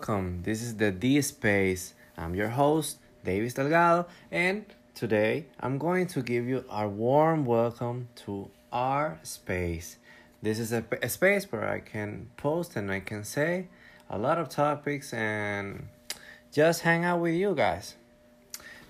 welcome. This is the D Space. I'm your host, Deyvis Delgado, and today I'm going to give you a warm welcome to our space. This is a, a space where I can post and I can say a lot of topics and just hang out with you guys.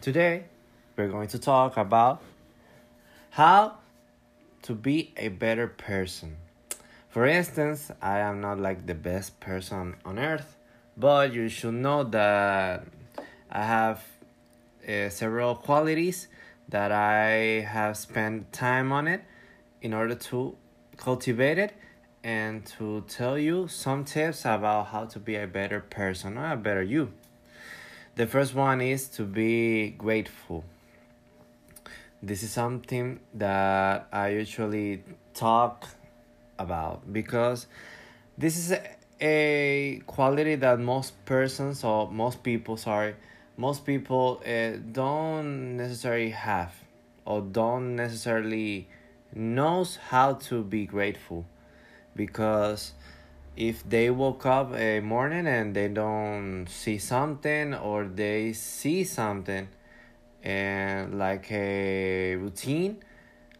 Today, we're going to talk about how to be a better person. For instance, I am not like the best person on earth, but you should know that I have uh, several qualities that I have spent time on it in order to cultivate it and to tell you some tips about how to be a better person or a better you. The first one is to be grateful. This is something that I usually talk about because this is a, quality that most persons or most people sorry most people uh, don't necessarily have or don't necessarily knows how to be grateful. Because if they woke up a morning and they don't see something or they see something and like a routine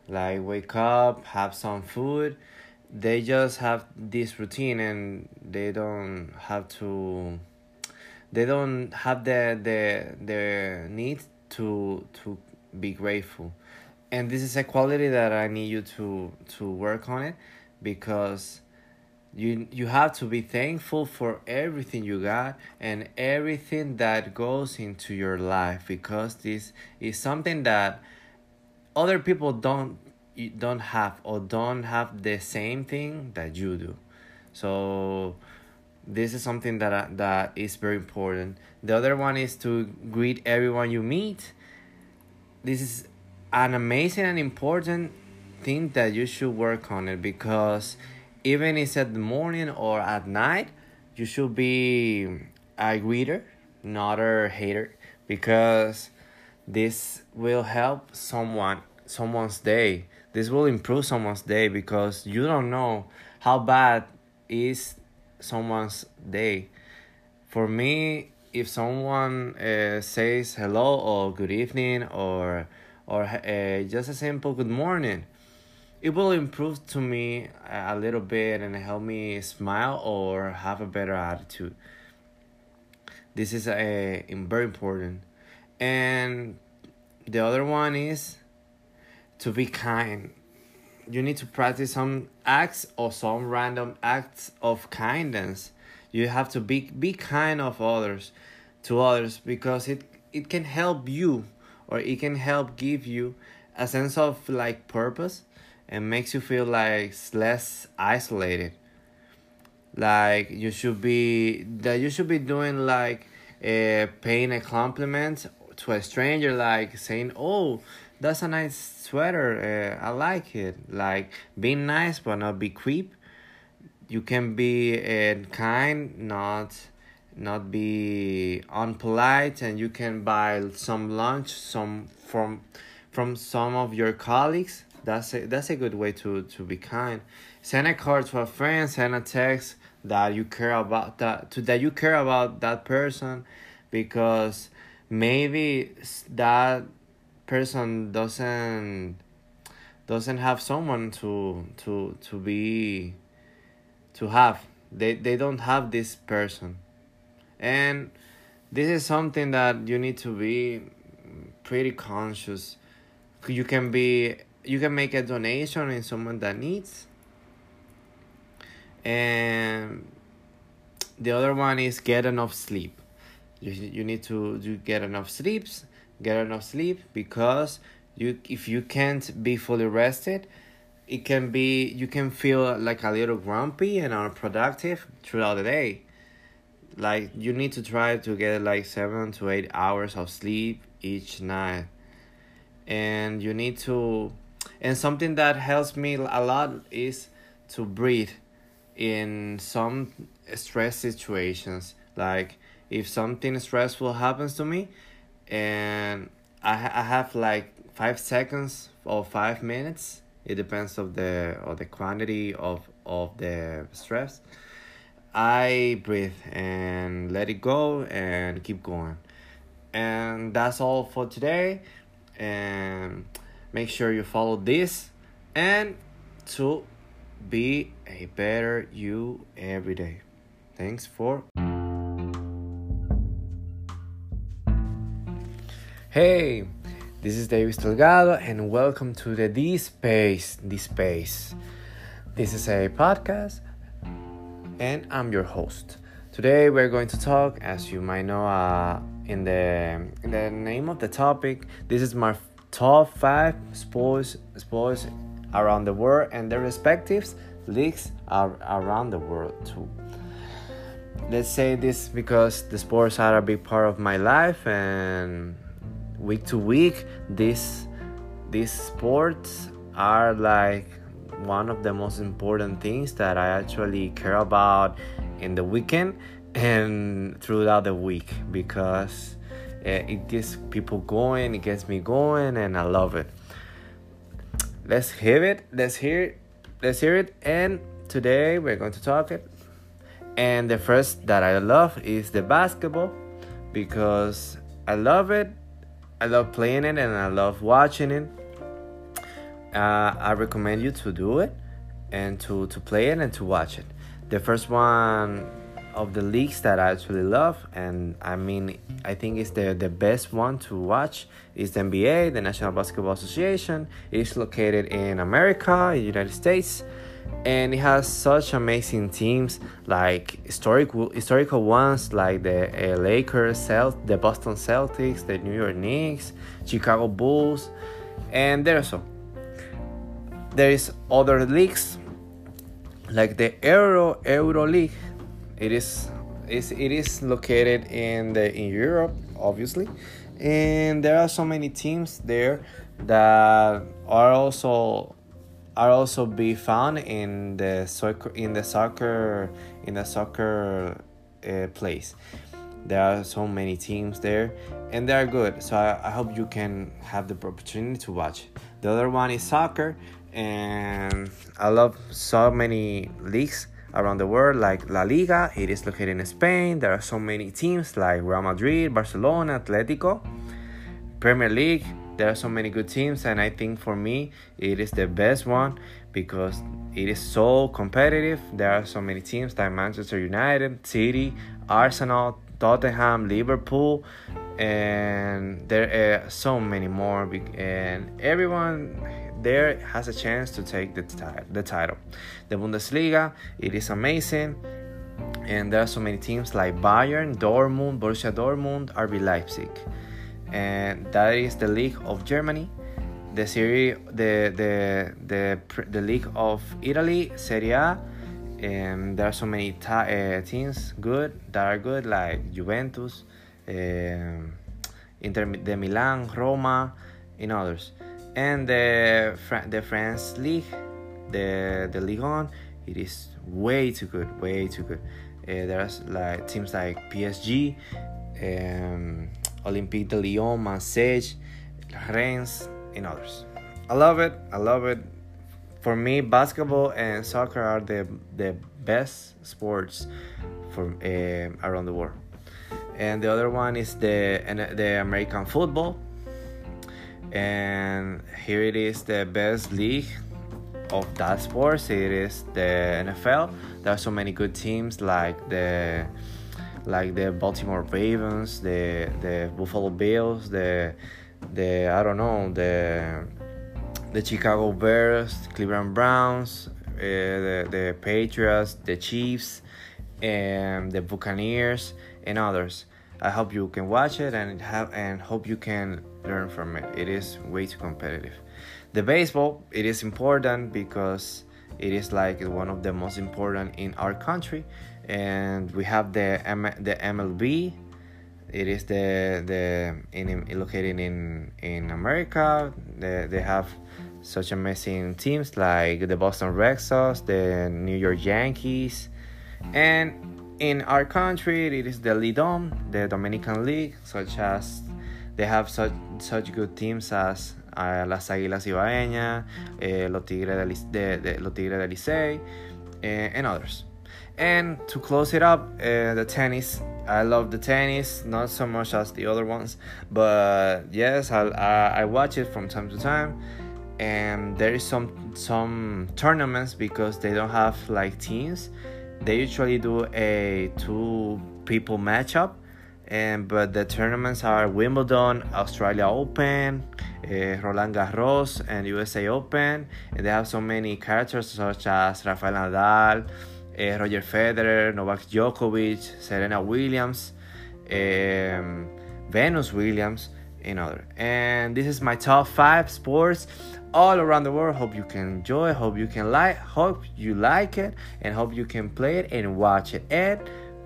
like wake up have some food they just have this routine and they don't have to they don't have the the the need to to be grateful. And this is a quality that i need you to to work on it because you you have to be thankful for everything you got and everything that goes into your life because this is something that other people don't don't have or don't have the same thing that you do. So this is something that that is very important. The other one is to greet everyone you meet. This is an amazing and important thing that you should work on it because even if it's at the morning or at night you should be a greeter not a hater because this will help someone someone's day this will improve someone's day because you don't know how bad is someone's day. For me if someone uh, says hello or good evening or or uh, just a simple good morning it will improve to me a little bit and help me smile or have a better attitude. This is a, a very important. And the other one is to be kind. You need to practice some acts or some random acts of kindness. You have to be be kind of others to others because it it can help you or it can help give you a sense of like purpose and makes you feel like less isolated like you should be that you should be doing like uh, paying a compliment to a stranger like saying oh that's a nice sweater. Uh, I like it. Like being nice but not be creep. You can be uh, kind, not not be unpolite, and you can buy some lunch some from from some of your colleagues. That's a that's a good way to to be kind. Send a card to a friend. Send a text that you care about that to that you care about that person, because maybe that person doesn't doesn't have someone to to to be to have. They they don't have this person. And this is something that you need to be pretty conscious. You can be you can make a donation in someone that needs. And the other one is get enough sleep. You, you need to, to get enough sleeps get enough sleep because you if you can't be fully rested it can be you can feel like a little grumpy and unproductive throughout the day. Like you need to try to get like seven to eight hours of sleep each night. And you need to and something that helps me a lot is to breathe in some stress situations. Like if something stressful happens to me and I I have like five seconds or five minutes. It depends of the of the quantity of of the stress. I breathe and let it go and keep going. And that's all for today. And make sure you follow this and to be a better you every day. Thanks for. Hey, this is Deyvis Delgado, and welcome to the D Space. D Space. This is a podcast, and I'm your host. Today we're going to talk, as you might know, uh, in the in the name of the topic. This is my top five sports sports around the world and their respective leagues are around the world too. Let's say this because the sports are a big part of my life and week to week these these sports are like one of the most important things that I actually care about in the weekend and throughout the week because uh, it gets people going, it gets me going, and I love it. Let's hear it. Let's hear it. Let's hear it. And today we're going to talk it. And the first that I love is the basketball because I love it I love playing it and I love watching it. Uh, I recommend you to do it and to, to play it and to watch it. The first one of the leagues that I actually love, and I mean, I think it's the, the best one to watch, is the NBA, the National Basketball Association. It is located in America, United States and it has such amazing teams like historical historical ones like the uh, Lakers, Celt- the Boston Celtics, the New York Knicks, Chicago Bulls, and there so there is other leagues like the Euro Euro League. It is is it is located in the in Europe, obviously, and there are so many teams there that are also are also be found in the soccer in the soccer in the soccer uh, place. There are so many teams there, and they are good. So I, I hope you can have the opportunity to watch. The other one is soccer, and I love so many leagues around the world, like La Liga. It is located in Spain. There are so many teams like Real Madrid, Barcelona, Atletico, Premier League there are so many good teams and i think for me it is the best one because it is so competitive. There are so many teams like manchester united city arsenal tottenham liverpool and there are so many more and everyone there has a chance to take the, the title. The bundesliga it is amazing and there are so many teams like bayern dortmund borussia dortmund rb leipzig and that is the League of Germany, the Serie, the the the the League of Italy, Serie A. And there are so many uh, teams good that are good like Juventus, um, Inter de Milan, Roma, and others. And the the France League, the the Ligue 1, it is way too good, way too good. Uh, there's like teams like PSG, um, Olympique de Lyon, Marseille, Reims, and others. I love it. I love it. For me, basketball and soccer are the the best sports for uh, around the world. And the other one is the the American football. And here it is the best league of that sports. It is the NFL. There are so many good teams like the like the Baltimore Ravens, the the Buffalo Bills, the the I don't know the the Chicago Bears, Cleveland Browns, uh, the the Patriots, the Chiefs, and the Buccaneers and others. I hope you can watch it and have and hope you can learn from it. It is way too competitive. The baseball it is important because it is like one of the most important in our country and we have the M- the MLB. It is the the in, located in in America. They, they have such amazing teams like the Boston Red Sox, the New York Yankees, and in our country it is the Lidom, the Dominican League, such as they have such such good teams as uh, las Águilas Cibaeñas, eh, los Tigres de, de, de, los Tigres del Licey, eh, and others. And to close it up, uh, the tennis. I love the tennis, not so much as the other ones, but yes, I, I, I watch it from time to time. And there is some some tournaments because they don't have like teams. They usually do a two people matchup, and but the tournaments are Wimbledon, Australia Open, uh, Roland Garros, and USA Open. And they have so many characters such as Rafael Nadal uh, Roger Federer, Novak Djokovic, Serena Williams, Venus Williams, and other. And this is my top five sports all around the world. Hope you can enjoy. Hope you can like. Hope you like it, and hope you can play it and watch it, and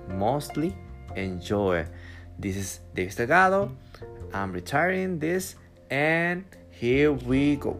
mostly enjoy. This is Deyvis Delgado. I'm retiring this, and here we go.